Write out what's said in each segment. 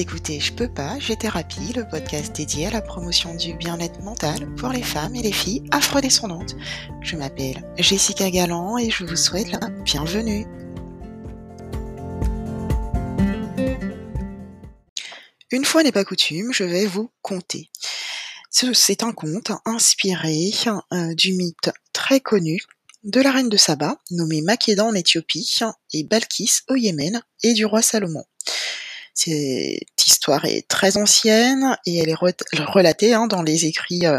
écoutez Je peux pas, j'ai thérapie, le podcast dédié à la promotion du bien-être mental pour les femmes et les filles afrodescendantes. Je m'appelle Jessica Galland et je vous souhaite la bienvenue. Une fois n'est pas coutume, je vais vous conter. C'est un conte inspiré euh, du mythe très connu de la reine de Saba, nommée Makeda en Éthiopie et Balkis au Yémen, et du roi Salomon. Cette histoire est très ancienne et elle est relatée hein, dans les écrits euh,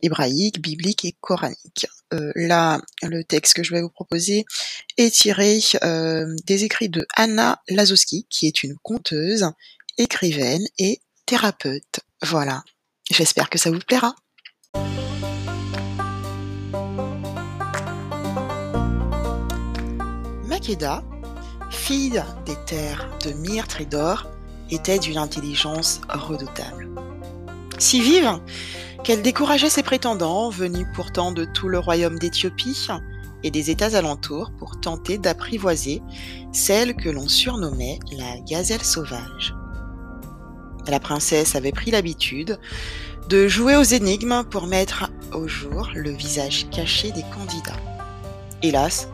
hébraïques, bibliques et coraniques. Euh, là, le texte que je vais vous proposer est tiré euh, des écrits de Anna Lazowski, qui est une conteuse, écrivaine et thérapeute. Voilà. J'espère que ça vous plaira. Makeda des terres de myrte et d'or, était d'une intelligence redoutable. Si vive qu'elle décourageait ses prétendants, venus pourtant de tout le royaume d'Éthiopie et des États alentours, pour tenter d'apprivoiser celle que l'on surnommait la gazelle sauvage. La princesse avait pris l'habitude de jouer aux énigmes pour mettre au jour le visage caché des candidats. Hélas,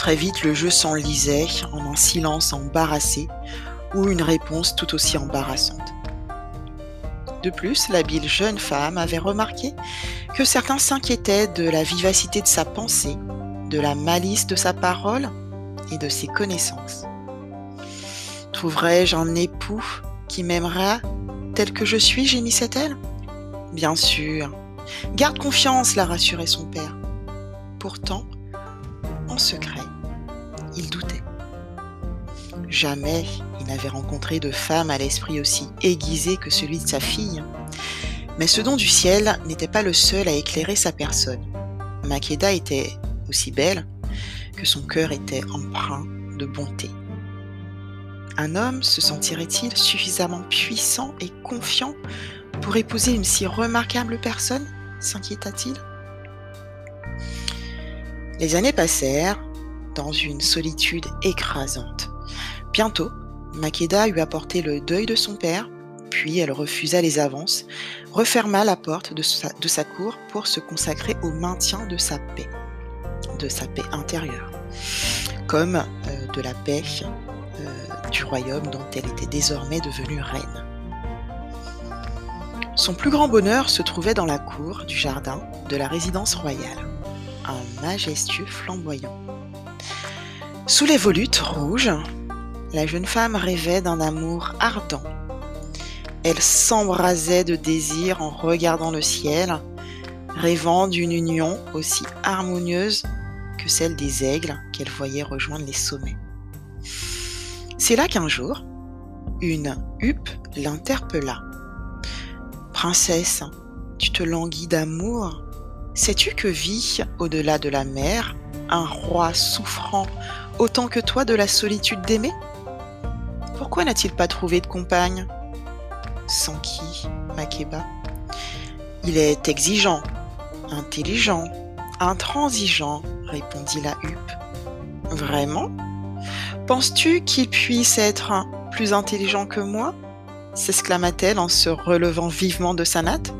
très vite le jeu s'enlisait en un silence embarrassé ou une réponse tout aussi embarrassante. De plus, l'habile jeune femme avait remarqué que certains s'inquiétaient de la vivacité de sa pensée, de la malice de sa parole et de ses connaissances. Trouverai-je un époux qui m'aimera tel que je suis? gémissait-elle. Bien sûr. Garde confiance, la rassurait son père. Pourtant, en secret, il doutait. Jamais il n'avait rencontré de femme à l'esprit aussi aiguisé que celui de sa fille. Mais ce don du ciel n'était pas le seul à éclairer sa personne. Makeda était aussi belle que son cœur était empreint de bonté. Un homme se sentirait-il suffisamment puissant et confiant pour épouser une si remarquable personne? S'inquiéta-t-il? Les années passèrent dans une solitude écrasante. Bientôt, Makeda eut apporté le deuil de son père, puis elle refusa les avances, referma la porte de sa, cour pour se consacrer au maintien de sa paix, de sa paix intérieure, comme euh, de la paix euh, du royaume dont elle était désormais devenue reine. Son plus grand bonheur se trouvait dans la cour du jardin de la résidence royale un majestueux flamboyant. Sous les volutes rouges, la jeune femme rêvait d'un amour ardent. Elle s'embrasait de désir en regardant le ciel, rêvant d'une union aussi harmonieuse que celle des aigles qu'elle voyait rejoindre les sommets. C'est là qu'un jour, une huppe l'interpella. Princesse, tu te languis d'amour Sais-tu que vit, au-delà de la mer, un roi souffrant autant que toi de la solitude d'aimer? Pourquoi n'a-t-il pas trouvé de compagne? Sans qui, Makeba? Il est exigeant, intelligent, intransigeant, répondit la huppe. Vraiment? Penses-tu qu'il puisse être plus intelligent que moi? s'exclama-t-elle en se relevant vivement de sa natte.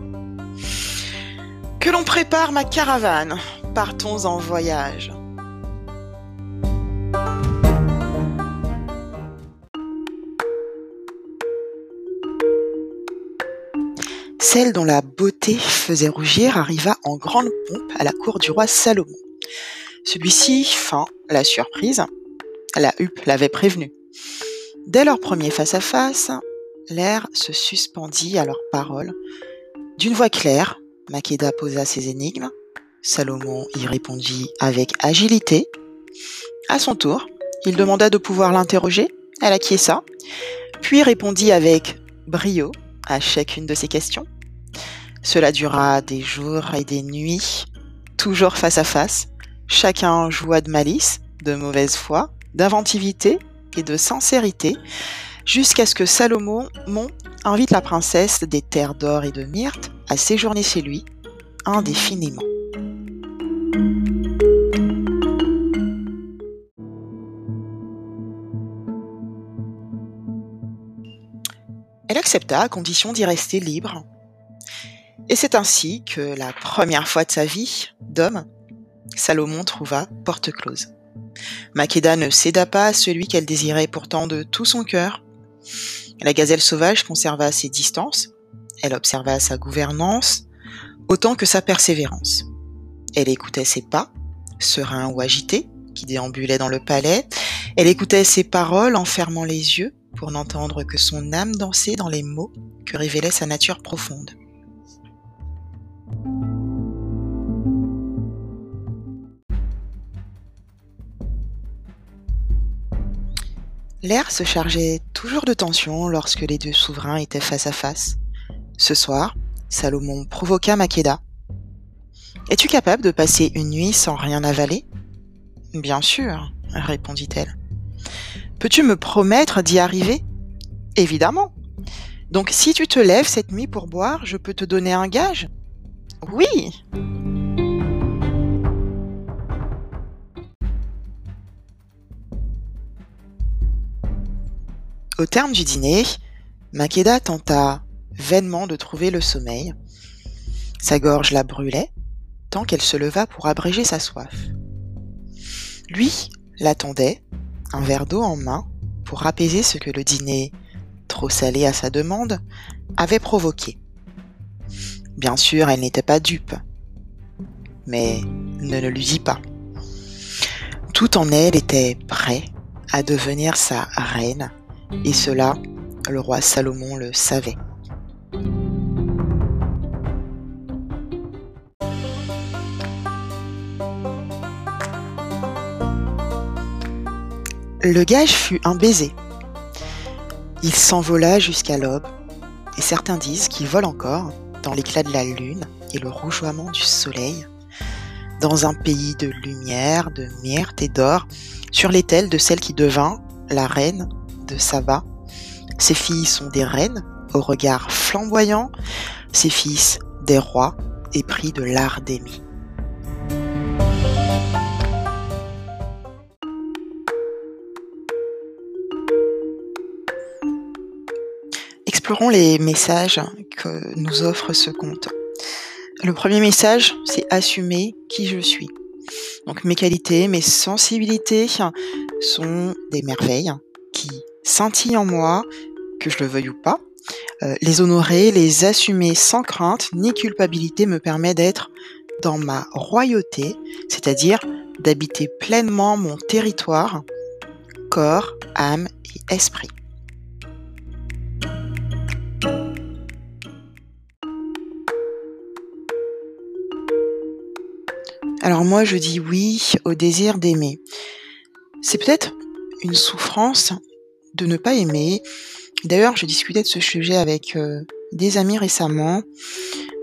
Que l'on prépare ma caravane. Partons en voyage. Celle dont la beauté faisait rougir arriva en grande pompe à la cour du roi Salomon. Celui-ci feint la surprise. La huppe l'avait prévenu. Dès leur premier face-à-face, l'air se suspendit à leurs paroles. D'une voix claire, Makeda posa ses énigmes. Salomon y répondit avec agilité. À son tour, il demanda de pouvoir l'interroger. Elle acquiesça, puis répondit avec brio à chacune de ses questions. Cela dura des jours et des nuits, toujours face à face. Chacun joua de malice, de mauvaise foi, d'inventivité et de sincérité, jusqu'à ce que Salomon invite la princesse des terres d'or et de myrte à séjourner chez lui indéfiniment. Elle accepta à condition d'y rester libre. Et c'est ainsi que la première fois de sa vie d'homme, Salomon trouva porte close. Makeda ne céda pas à celui qu'elle désirait pourtant de tout son cœur. La gazelle sauvage conserva ses distances, elle observa sa gouvernance, autant que sa persévérance. Elle écoutait ses pas, sereins ou agités, qui déambulaient dans le palais, elle écoutait ses paroles en fermant les yeux pour n'entendre que son âme danser dans les mots que révélait sa nature profonde. L'air se chargeait toujours de tension lorsque les deux souverains étaient face à face. Ce soir, Salomon provoqua Makeda. Es-tu capable de passer une nuit sans rien avaler? Bien sûr, répondit-elle. Peux-tu me promettre d'y arriver? Évidemment. Donc si tu te lèves cette nuit pour boire, je peux te donner un gage? Oui. Au terme du dîner, Makeda tenta vainement de trouver le sommeil. Sa gorge la brûlait, tant qu'elle se leva pour abréger sa soif. Lui l'attendait, un verre d'eau en main, pour apaiser ce que le dîner, trop salé à sa demande, avait provoqué. Bien sûr, elle n'était pas dupe, mais ne le lui dit pas. Tout en elle était prêt à devenir sa reine et cela, le roi Salomon le savait. Le gage fut un baiser. Il s'envola jusqu'à l'aube, et certains disent qu'il vole encore dans l'éclat de la lune et le rougeoiement du soleil, dans un pays de lumière, de myrte et d'or, sur l'étel de celle qui devint la reine de Saba. Ses filles sont des reines au regard flamboyant, ses fils des rois épris de l'art d'aimer. Explorons les messages que nous offre ce conte. Le premier message, c'est assumer qui je suis. Donc mes qualités, mes sensibilités sont des merveilles qui scintillent en moi, que je le veuille ou pas. Euh, les honorer, les assumer sans crainte ni culpabilité me permet d'être dans ma royauté, c'est-à-dire d'habiter pleinement mon territoire, corps, âme et esprit. Alors moi je dis oui au désir d'aimer. C'est peut-être une souffrance de ne pas aimer. D'ailleurs, je discutais de ce sujet avec euh, des amis récemment.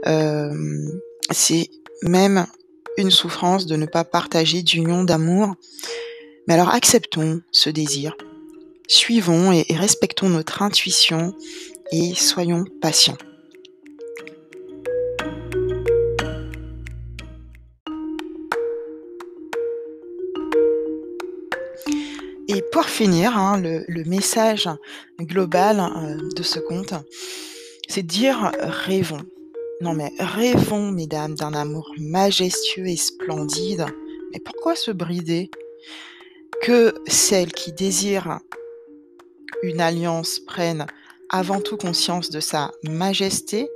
Euh, c'est même une souffrance de ne pas partager d'union d'amour. Mais alors acceptons ce désir. Suivons et respectons notre intuition et soyons patients. Finir, hein, le, message global euh, de ce conte, c'est dire rêvons. Non mais rêvons, mesdames, d'un amour majestueux et splendide. Mais pourquoi se brider Que celles qui désirent une alliance prennent avant tout conscience de sa majesté?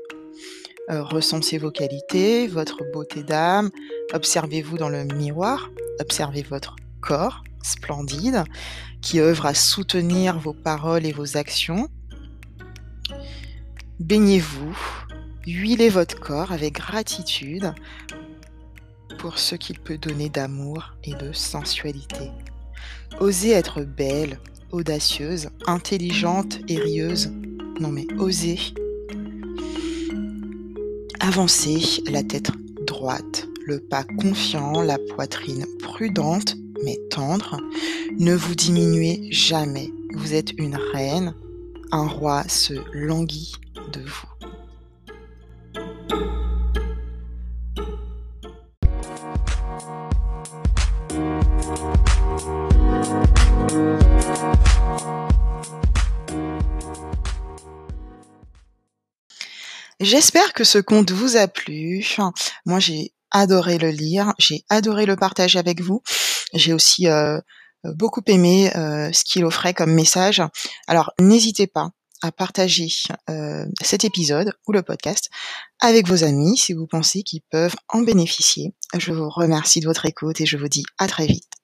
Euh, recensez vos qualités, votre beauté d'âme, observez-vous dans le miroir, observez votre corps, splendide qui œuvre à soutenir vos paroles et vos actions. Baignez-vous, huilez votre corps avec gratitude pour ce qu'il peut donner d'amour et de sensualité. Osez être belle, audacieuse, intelligente et rieuse. Non mais osez. Avancez la tête droite, le pas confiant, la poitrine prudente mais tendre. Ne vous diminuez jamais. Vous êtes une reine. Un roi se languit de vous. J'espère que ce conte vous a plu. Moi, j'ai adoré le lire, j'ai adoré le partager avec vous. J'ai aussi euh, beaucoup aimé euh, ce qu'il offrait comme message. Alors, n'hésitez pas à partager euh, cet épisode ou le podcast avec vos amis si vous pensez qu'ils peuvent en bénéficier. Je vous remercie de votre écoute et je vous dis à très vite.